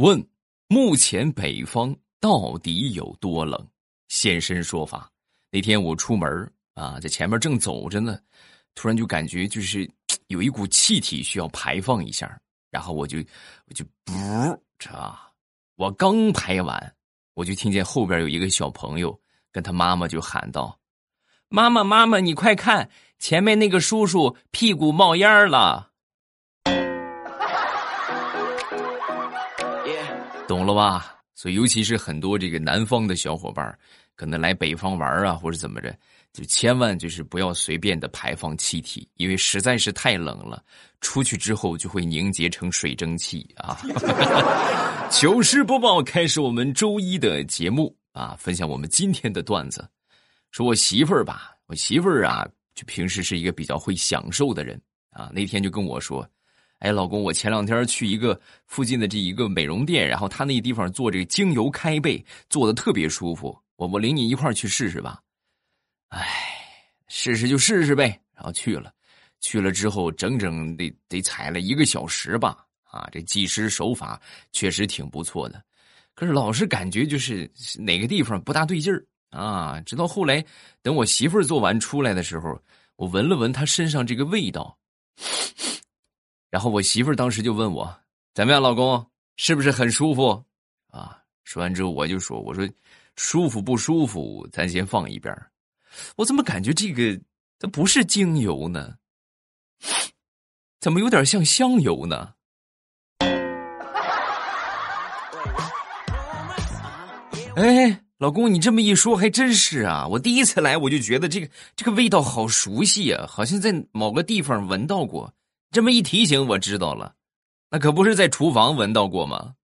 问：目前北方到底有多冷？现身说法。那天我出门啊，在前面正走着呢，突然就感觉就是有一股气体需要排放一下，然后我就我就不啊，我刚排完，我就听见后边有一个小朋友跟他妈妈就喊道：“妈妈妈妈，你快看，前面那个叔叔屁股冒烟了。”懂了吧？所以，尤其是很多这个南方的小伙伴，可能来北方玩啊，或者怎么着，就千万就是不要随便的排放气体，因为实在是太冷了，出去之后就会凝结成水蒸气啊。糗事播报开始，我们周一的节目啊，分享我们今天的段子。说我媳妇儿吧，我媳妇儿啊，就平时是一个比较会享受的人啊，那天就跟我说。哎，老公，我前两天去一个附近的这一个美容店，然后他那地方做这个精油开背，做的特别舒服。我我领你一块去试试吧。哎，试试就试试呗。然后去了，去了之后整整得得踩了一个小时吧。啊，这技师手法确实挺不错的，可是老是感觉就是哪个地方不大对劲儿啊。直到后来，等我媳妇儿做完出来的时候，我闻了闻她身上这个味道。然后我媳妇儿当时就问我：“怎么样，老公，是不是很舒服？”啊，说完之后我就说：“我说，舒服不舒服，咱先放一边我怎么感觉这个它不是精油呢？怎么有点像香油呢？” 哎，老公，你这么一说还真是啊！我第一次来我就觉得这个这个味道好熟悉啊，好像在某个地方闻到过。这么一提醒，我知道了，那可不是在厨房闻到过吗？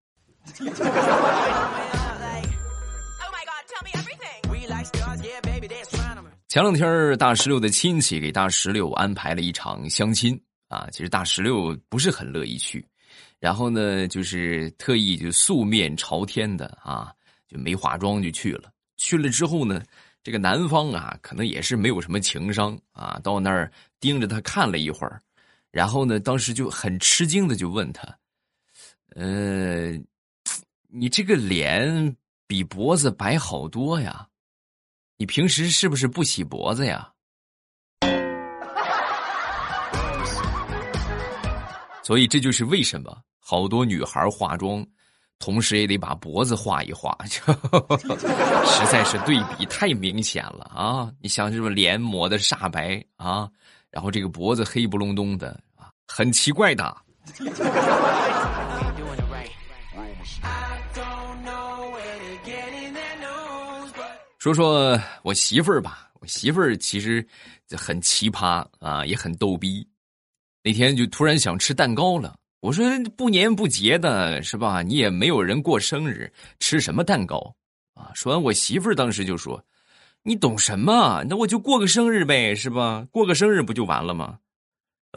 前两天大石榴的亲戚给大石榴安排了一场相亲啊，其实大石榴不是很乐意去，然后呢，就是特意就素面朝天的啊，就没化妆就去了。去了之后呢，这个男方啊，可能也是没有什么情商啊，到那儿盯着他看了一会儿。然后呢，当时就很吃惊的就问他：“呃，你这个脸比脖子白好多呀，你平时是不是不洗脖子呀？” 所以这就是为什么好多女孩化妆，同时也得把脖子画一画，实在是对比太明显了啊！你想是不是脸抹的煞白啊？然后这个脖子黑不隆咚的啊。很奇怪的。说说我媳妇儿吧，我媳妇儿其实很奇葩啊，也很逗逼。那天就突然想吃蛋糕了，我说不年不节的是吧？你也没有人过生日，吃什么蛋糕啊？说完，我媳妇儿当时就说：“你懂什么？那我就过个生日呗，是吧？过个生日不就完了吗？”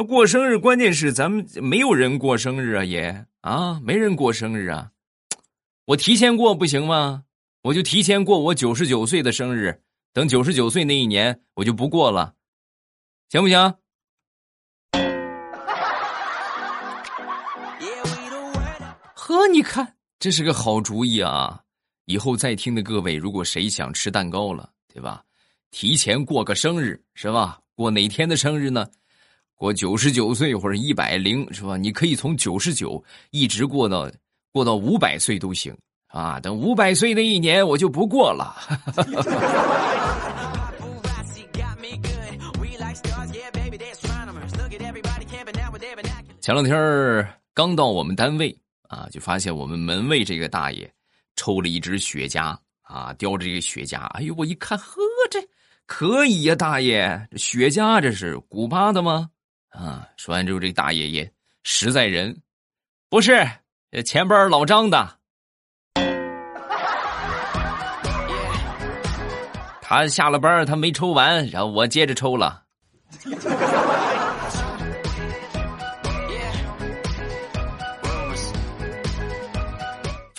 过生日，关键是咱们没有人过生日啊，爷啊，没人过生日啊，我提前过不行吗？我就提前过我九十九岁的生日，等九十九岁那一年我就不过了，行不行？呵，你看这是个好主意啊！以后在听的各位，如果谁想吃蛋糕了，对吧？提前过个生日是吧？过哪天的生日呢？过九十九岁或者一百零是吧？你可以从九十九一直过到过到五百岁都行啊！等五百岁那一年我就不过了。前两天刚到我们单位啊，就发现我们门卫这个大爷抽了一支雪茄啊，叼着这个雪茄。哎呦，我一看，呵，这可以呀，大爷，这雪茄这是古巴的吗？啊！说完之后，这大爷爷实在人，不是前边老张的，他下了班他没抽完，然后我接着抽了。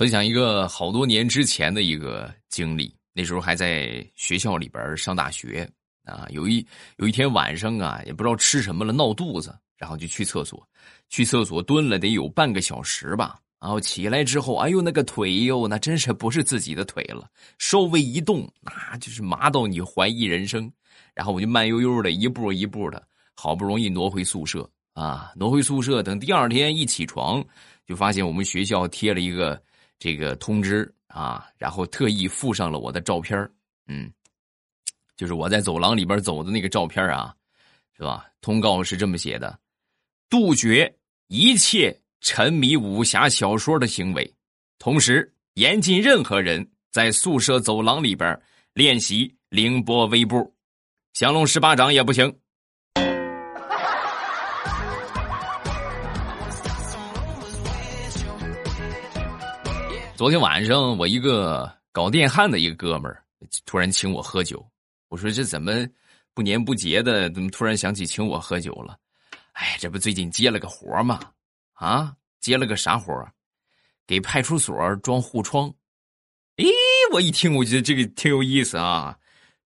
分享一个好多年之前的一个经历，那时候还在学校里边上大学。啊，有一有一天晚上啊，也不知道吃什么了，闹肚子，然后就去厕所，去厕所蹲了得有半个小时吧。然后起来之后，哎呦，那个腿哟，那真是不是自己的腿了，稍微一动，那就是麻到你怀疑人生。然后我就慢悠悠的一步一步的，好不容易挪回宿舍啊，挪回宿舍。等第二天一起床，就发现我们学校贴了一个这个通知啊，然后特意附上了我的照片嗯，就是我在走廊里边走的那个照片啊，是吧？通告是这么写的：杜绝一切沉迷武侠小说的行为，同时严禁任何人在宿舍走廊里边练习凌波微步。降龙十八掌也不行。昨天晚上，我一个搞电焊的一个哥们儿突然请我喝酒。我说：“这怎么不年不节的，怎么突然想起请我喝酒了？”哎，这不最近接了个活吗？啊，接了个啥活给派出所装护窗。咦，我一听，我觉得这个挺有意思啊。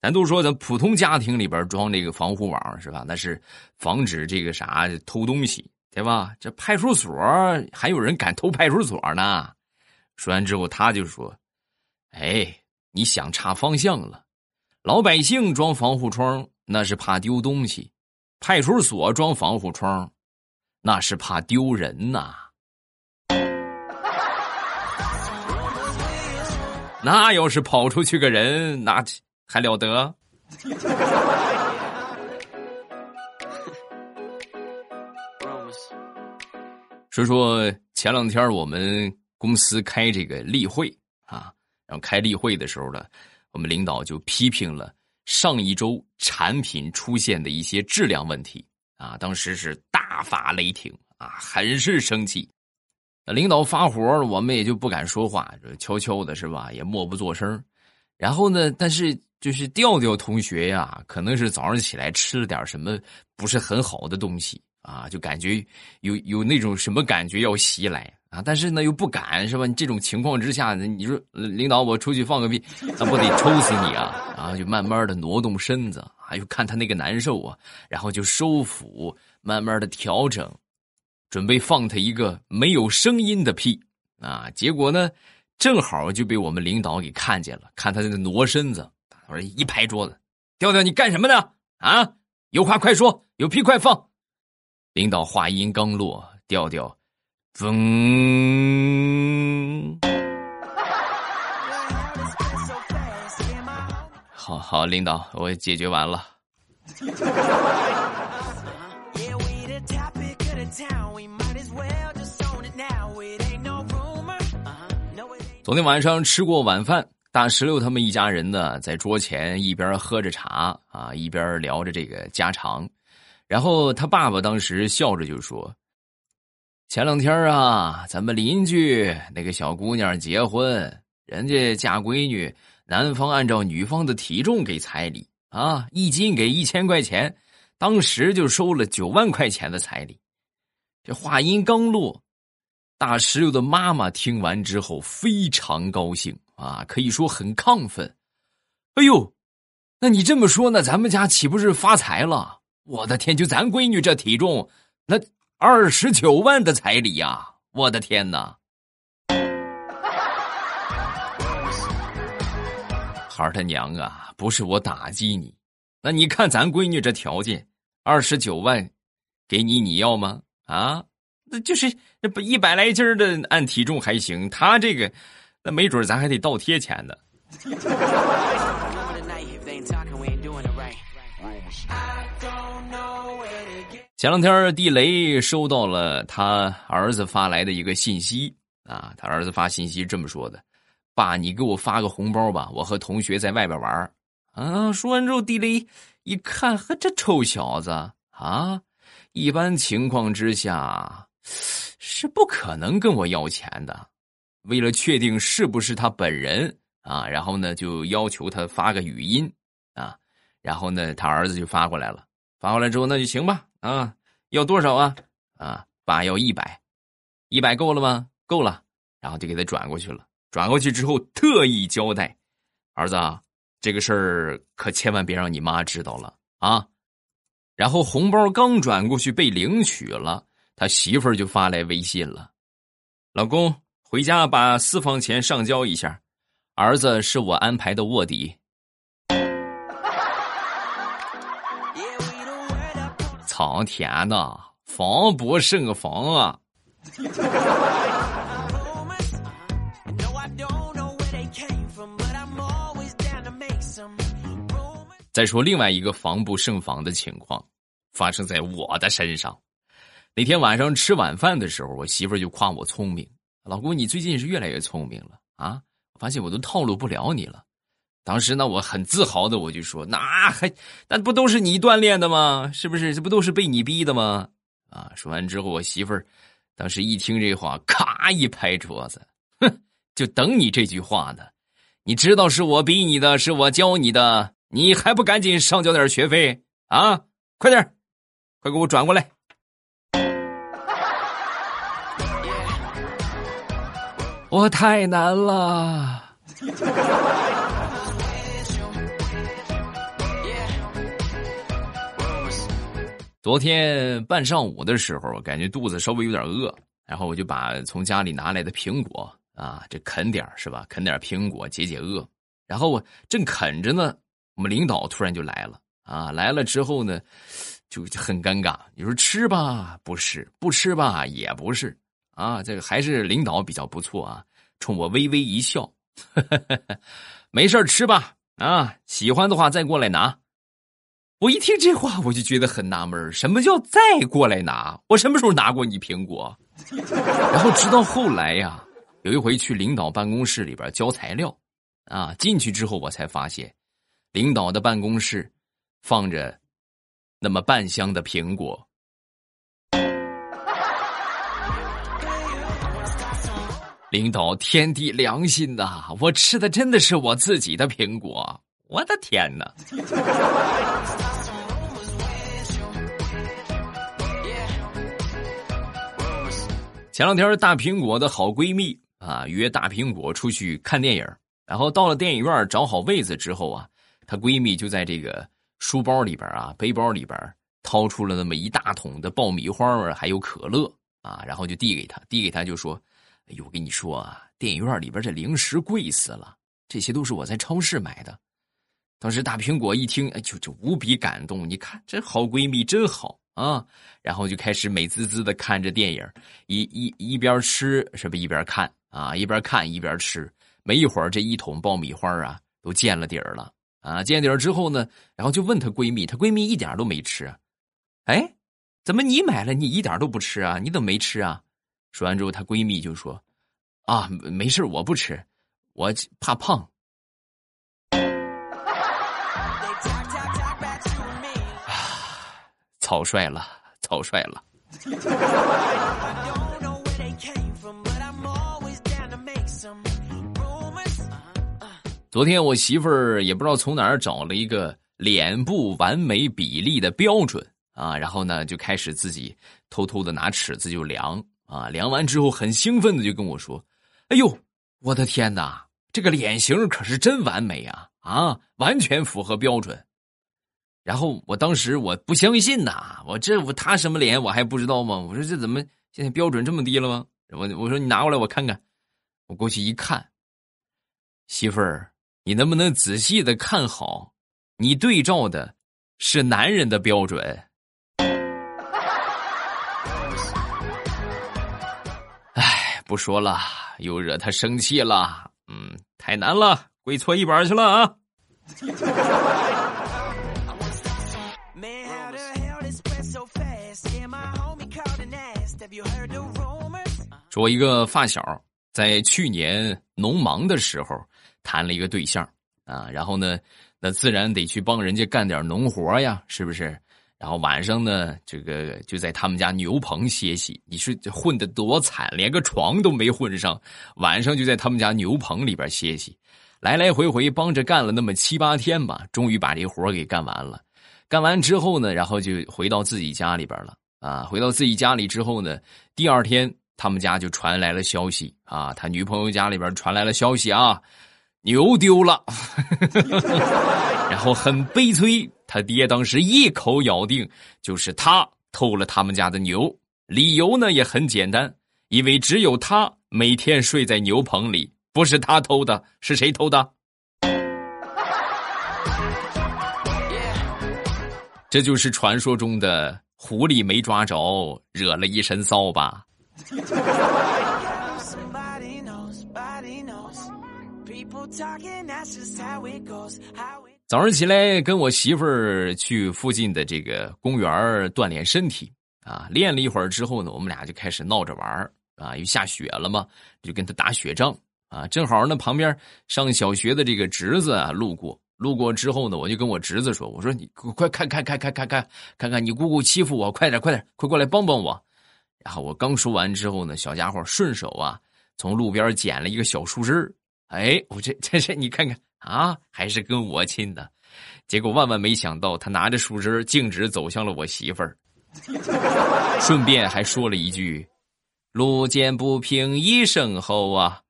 咱都说，咱普通家庭里边装这个防护网是吧？那是防止这个啥偷东西，对吧？这派出所还有人敢偷派出所呢？说完之后，他就说：“哎，你想差方向了。老百姓装防护窗那是怕丢东西，派出所装防护窗那是怕丢人呐。那要是跑出去个人，那……”还了得！说说前两天我们公司开这个例会啊，然后开例会的时候呢，我们领导就批评了上一周产品出现的一些质量问题啊，当时是大发雷霆啊，很是生气。领导发火，我们也就不敢说话，悄悄的是吧，也默不作声。然后呢，但是。就是调调同学呀，可能是早上起来吃了点什么不是很好的东西啊，就感觉有有那种什么感觉要袭来啊，但是呢又不敢是吧？你这种情况之下，你说领导我出去放个屁，那不得抽死你啊？然后就慢慢的挪动身子，啊，又看他那个难受啊，然后就收腹，慢慢的调整，准备放他一个没有声音的屁啊，结果呢，正好就被我们领导给看见了，看他那个挪身子。我说一拍桌子，调调，你干什么呢？啊，有话快说，有屁快放。领导话音刚落，调调，嗡。好好，领导，我解决完了。昨天晚上吃过晚饭。大石榴他们一家人呢，在桌前一边喝着茶啊，一边聊着这个家常。然后他爸爸当时笑着就说：“前两天啊，咱们邻居那个小姑娘结婚，人家嫁闺女，男方按照女方的体重给彩礼啊，一斤给一千块钱，当时就收了九万块钱的彩礼。”这话音刚落，大石榴的妈妈听完之后非常高兴。啊，可以说很亢奋。哎呦，那你这么说，那咱们家岂不是发财了？我的天，就咱闺女这体重，那二十九万的彩礼呀！我的天哪！孩儿他娘啊，不是我打击你，那你看咱闺女这条件，二十九万，给你你要吗？啊，那就是那不一百来斤的，按体重还行，他这个。那没准咱还得倒贴钱呢。前两天地雷收到了他儿子发来的一个信息啊，他儿子发信息这么说的：“爸，你给我发个红包吧，我和同学在外边玩。”啊，说完之后，地雷一看，呵，这臭小子啊，一般情况之下是不可能跟我要钱的。为了确定是不是他本人啊，然后呢就要求他发个语音啊，然后呢他儿子就发过来了，发过来之后那就行吧啊，要多少啊啊，爸要一百，一百够了吗？够了，然后就给他转过去了。转过去之后特意交代，儿子啊，这个事儿可千万别让你妈知道了啊。然后红包刚转过去被领取了，他媳妇儿就发来微信了，老公。回家把私房钱上交一下。儿子是我安排的卧底。苍天呐，防不胜防啊！再说另外一个防不胜防的情况，发生在我的身上。那天晚上吃晚饭的时候，我媳妇就夸我聪明：“老公，你最近是越来越聪明了啊！我发现我都套路不了你了。”当时呢，我很自豪的我就说：“那还那不都是你锻炼的吗？是不是？这不都是被你逼的吗？”啊！说完之后，我媳妇儿当时一听这话，咔一拍桌子：“哼，就等你这句话呢！你知道是我逼你的，是我教你的。”你还不赶紧上交点学费啊！快点快给我转过来！我太难了。昨天半上午的时候，感觉肚子稍微有点饿，然后我就把从家里拿来的苹果啊，这啃点是吧？啃点苹果解解饿。然后我正啃着呢。我们领导突然就来了啊！来了之后呢，就很尴尬。你说吃吧，不是；不吃吧，也不是。啊，这个还是领导比较不错啊，冲我微微一笑，没事吃吧。啊，喜欢的话再过来拿。我一听这话，我就觉得很纳闷什么叫再过来拿？我什么时候拿过你苹果？然后直到后来呀，有一回去领导办公室里边交材料，啊，进去之后我才发现。领导的办公室放着那么半箱的苹果。领导天地良心呐，我吃的真的是我自己的苹果，我的天哪！前两天大苹果的好闺蜜啊约大苹果出去看电影，然后到了电影院找好位子之后啊。她闺蜜就在这个书包里边啊，背包里边掏出了那么一大桶的爆米花还有可乐啊，然后就递给她，递给她就说：“哎呦，我跟你说啊，电影院里边这零食贵死了，这些都是我在超市买的。”当时大苹果一听，哎，就就无比感动。你看这好闺蜜真好啊，然后就开始美滋滋的看着电影，一一一边吃是不一边看啊，一边看一边吃。没一会儿，这一桶爆米花啊都见了底儿了。啊，见底儿之后呢，然后就问她闺蜜，她闺蜜一点都没吃。哎，怎么你买了你一点都不吃啊？你怎么没吃啊？说完之后，她闺蜜就说：“啊，没事我不吃，我怕胖。”草率了，草率了。昨天我媳妇儿也不知道从哪儿找了一个脸部完美比例的标准啊，然后呢就开始自己偷偷的拿尺子就量啊，量完之后很兴奋的就跟我说：“哎呦，我的天哪，这个脸型可是真完美啊啊，完全符合标准。”然后我当时我不相信呐，我这我他什么脸我还不知道吗？我说这怎么现在标准这么低了吗？我我说你拿过来我看看，我过去一看，媳妇儿。你能不能仔细的看好？你对照的是男人的标准。哎，不说了，又惹他生气了。嗯，太难了，跪搓衣板去了啊！说，一个发小在去年农忙的时候。谈了一个对象啊，然后呢，那自然得去帮人家干点农活呀，是不是？然后晚上呢，这个就在他们家牛棚歇息。你说混的多惨，连个床都没混上，晚上就在他们家牛棚里边歇息，来来回回帮着干了那么七八天吧，终于把这活给干完了。干完之后呢，然后就回到自己家里边了啊。回到自己家里之后呢，第二天他们家就传来了消息啊，他女朋友家里边传来了消息啊。牛丢了，然后很悲催。他爹当时一口咬定就是他偷了他们家的牛，理由呢也很简单，因为只有他每天睡在牛棚里，不是他偷的，是谁偷的？这就是传说中的狐狸没抓着，惹了一身骚吧。早上起来跟我媳妇儿去附近的这个公园锻炼身体啊，练了一会儿之后呢，我们俩就开始闹着玩啊，又下雪了嘛，就跟他打雪仗啊。正好呢，旁边上小学的这个侄子啊路过，路过之后呢，我就跟我侄子说：“我说你快看看看看看看看看你姑姑欺负我，快点快点快过来帮帮我。”然后我刚说完之后呢，小家伙顺手啊从路边捡了一个小树枝哎，我这这这你看看。啊，还是跟我亲的，结果万万没想到，他拿着树枝径直走向了我媳妇儿，顺便还说了一句：“路见不平一声吼啊，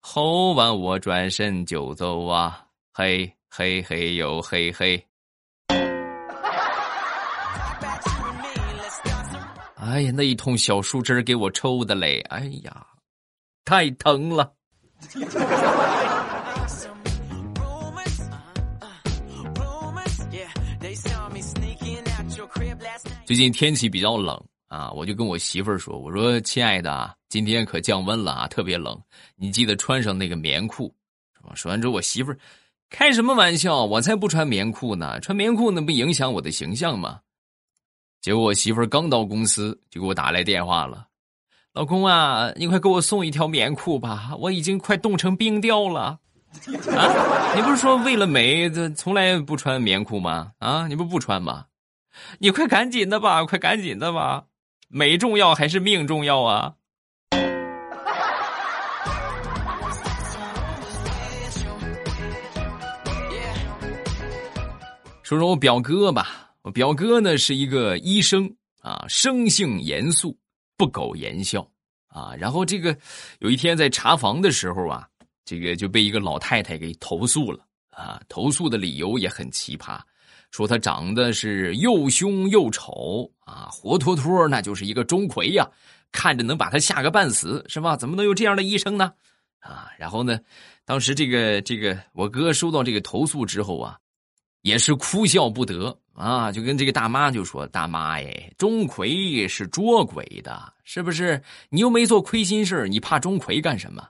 吼完我转身就走啊，嘿嘿嘿呦嘿嘿。”哎呀，那一通小树枝给我抽的嘞，哎呀，太疼了。最近天气比较冷啊，我就跟我媳妇儿说：“我说亲爱的，今天可降温了啊，特别冷，你记得穿上那个棉裤。”说完之后，我媳妇儿开什么玩笑？我才不穿棉裤呢！穿棉裤那不影响我的形象吗？结果我媳妇儿刚到公司就给我打来电话了：“老公啊，你快给我送一条棉裤吧，我已经快冻成冰雕了。”啊，你不是说为了美，这从来不穿棉裤吗？啊，你不不穿吗？你快赶紧的吧，快赶紧的吧，美重要还是命重要啊？说说我表哥吧，表哥呢是一个医生啊，生性严肃，不苟言笑啊。然后这个有一天在查房的时候啊，这个就被一个老太太给投诉了啊，投诉的理由也很奇葩。说他长得是又凶又丑啊，活脱脱那就是一个钟馗呀，看着能把他吓个半死，是吧？怎么能有这样的医生呢？啊，然后呢，当时这个这个我哥收到这个投诉之后啊，也是哭笑不得啊，就跟这个大妈就说：“大妈哎，钟馗是捉鬼的，是不是？你又没做亏心事你怕钟馗干什么？”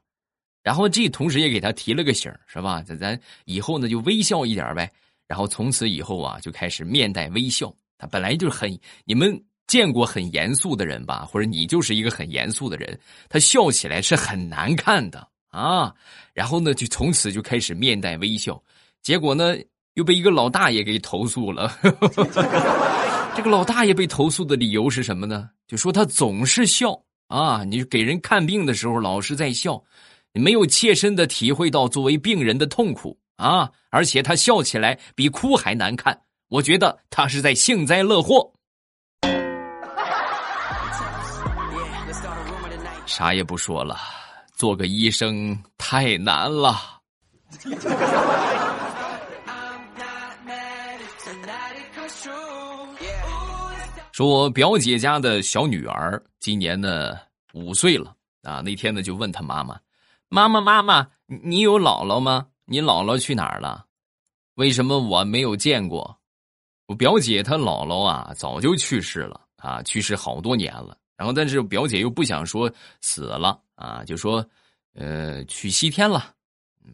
然后这同时也给他提了个醒是吧？咱咱以后呢就微笑一点呗。然后从此以后啊，就开始面带微笑。他本来就很，你们见过很严肃的人吧？或者你就是一个很严肃的人，他笑起来是很难看的啊。然后呢，就从此就开始面带微笑。结果呢，又被一个老大爷给投诉了。这个老大爷被投诉的理由是什么呢？就说他总是笑啊，你给人看病的时候老是在笑，没有切身的体会到作为病人的痛苦。啊！而且他笑起来比哭还难看，我觉得他是在幸灾乐祸。啥也不说了，做个医生太难了。说我表姐家的小女儿今年呢五岁了啊，那天呢就问他妈妈：“妈妈，妈妈，你有姥姥吗？”你姥姥去哪儿了？为什么我没有见过？我表姐她姥姥啊，早就去世了啊，去世好多年了。然后，但是表姐又不想说死了啊，就说，呃，去西天了。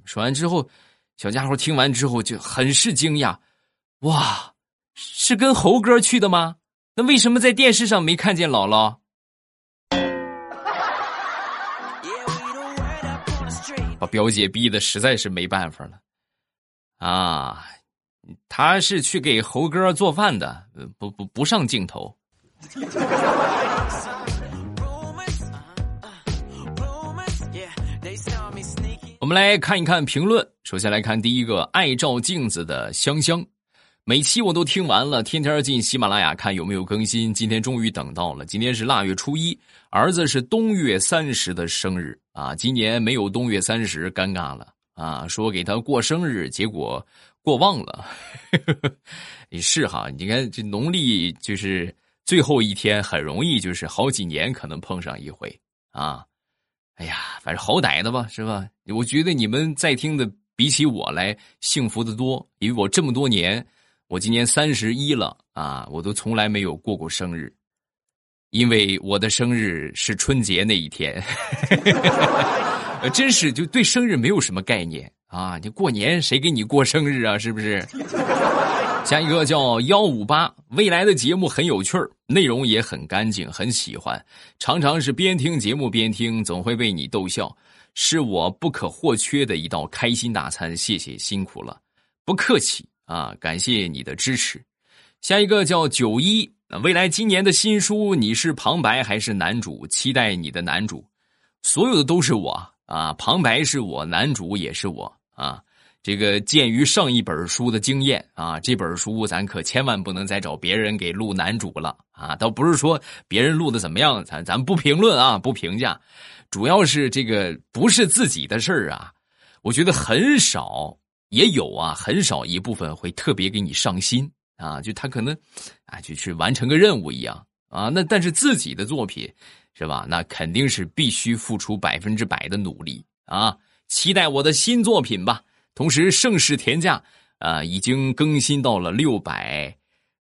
说完之后，小家伙听完之后就很是惊讶，哇，是跟猴哥去的吗？那为什么在电视上没看见姥姥？把表姐逼的实在是没办法了，啊，他是去给猴哥做饭的，不不不上镜头。我们来看一看评论，首先来看第一个爱照镜子的香香。每期我都听完了，天天进喜马拉雅看有没有更新。今天终于等到了，今天是腊月初一，儿子是冬月三十的生日啊！今年没有冬月三十，尴尬了啊！说给他过生日，结果过忘了。也是哈，你看这农历就是最后一天，很容易就是好几年可能碰上一回啊。哎呀，反正好歹的吧，是吧？我觉得你们在听的比起我来幸福的多，因为我这么多年，我今年三十一了啊，我都从来没有过过生日，因为我的生日是春节那一天，真是就对生日没有什么概念啊！你过年谁给你过生日啊？是不是？下一个叫幺五八，未来的节目很有趣儿，内容也很干净，很喜欢。常常是边听节目边听，总会被你逗笑，是我不可或缺的一道开心大餐。谢谢，辛苦了，不客气啊，感谢你的支持。下一个叫九一，未来今年的新书，你是旁白还是男主？期待你的男主，所有的都是我啊，旁白是我，男主也是我啊。这个鉴于上一本书的经验啊，这本书咱可千万不能再找别人给录男主了啊！倒不是说别人录的怎么样，咱咱不评论啊，不评价，主要是这个不是自己的事儿啊。我觉得很少也有啊，很少一部分会特别给你上心啊，就他可能啊就去完成个任务一样啊。那但是自己的作品是吧？那肯定是必须付出百分之百的努力啊！期待我的新作品吧。同时，盛世田价啊，已经更新到了六百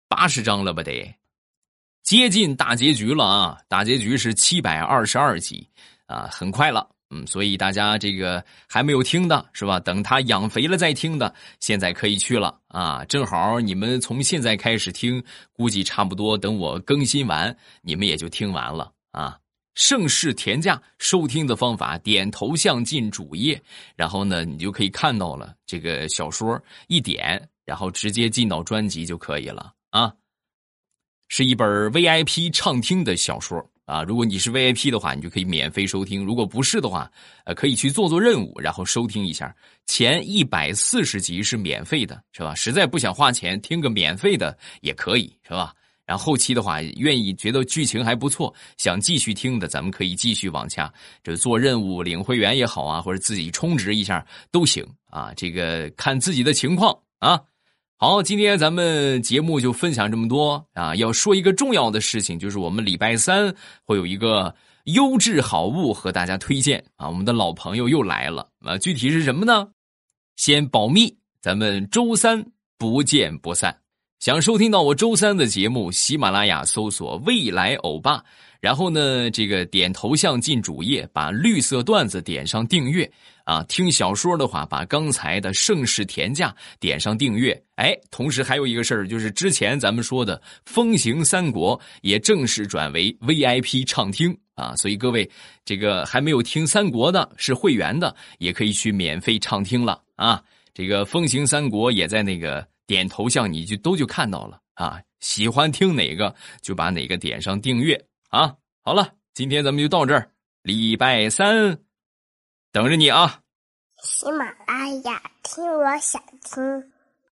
八十章了吧？得接近大结局了啊！大结局是七百二十二集啊，很快了。嗯，所以大家这个还没有听的是吧？等他养肥了再听的，现在可以去了啊！正好你们从现在开始听，估计差不多等我更新完，你们也就听完了啊。盛世田价收听的方法，点头像进主页，然后呢，你就可以看到了这个小说，一点，然后直接进到专辑就可以了啊。是一本 VIP 畅听的小说啊，如果你是 VIP 的话，你就可以免费收听；如果不是的话，呃，可以去做做任务，然后收听一下。前一百四十集是免费的，是吧？实在不想花钱，听个免费的也可以，是吧？然后后期的话，愿意觉得剧情还不错，想继续听的，咱们可以继续往下，这做任务领会员也好啊，或者自己充值一下都行啊，这个看自己的情况啊。好，今天咱们节目就分享这么多啊。要说一个重要的事情，就是我们礼拜三会有一个优质好物和大家推荐啊。我们的老朋友又来了啊，具体是什么呢？先保密，咱们周三不见不散。想收听到我周三的节目，喜马拉雅搜索“未来欧巴”，然后呢，这个点头像进主页，把绿色段子点上订阅啊。听小说的话，把刚才的盛世田价点上订阅。哎，同时还有一个事儿，就是之前咱们说的《风行三国》也正式转为 VIP 畅听啊。所以各位，这个还没有听三国的，是会员的，也可以去免费畅听了啊。这个《风行三国》也在那个。点头像你就都就看到了啊！喜欢听哪个就把哪个点上订阅啊！好了，今天咱们就到这儿，礼拜三等着你啊！喜马拉雅听，我想听。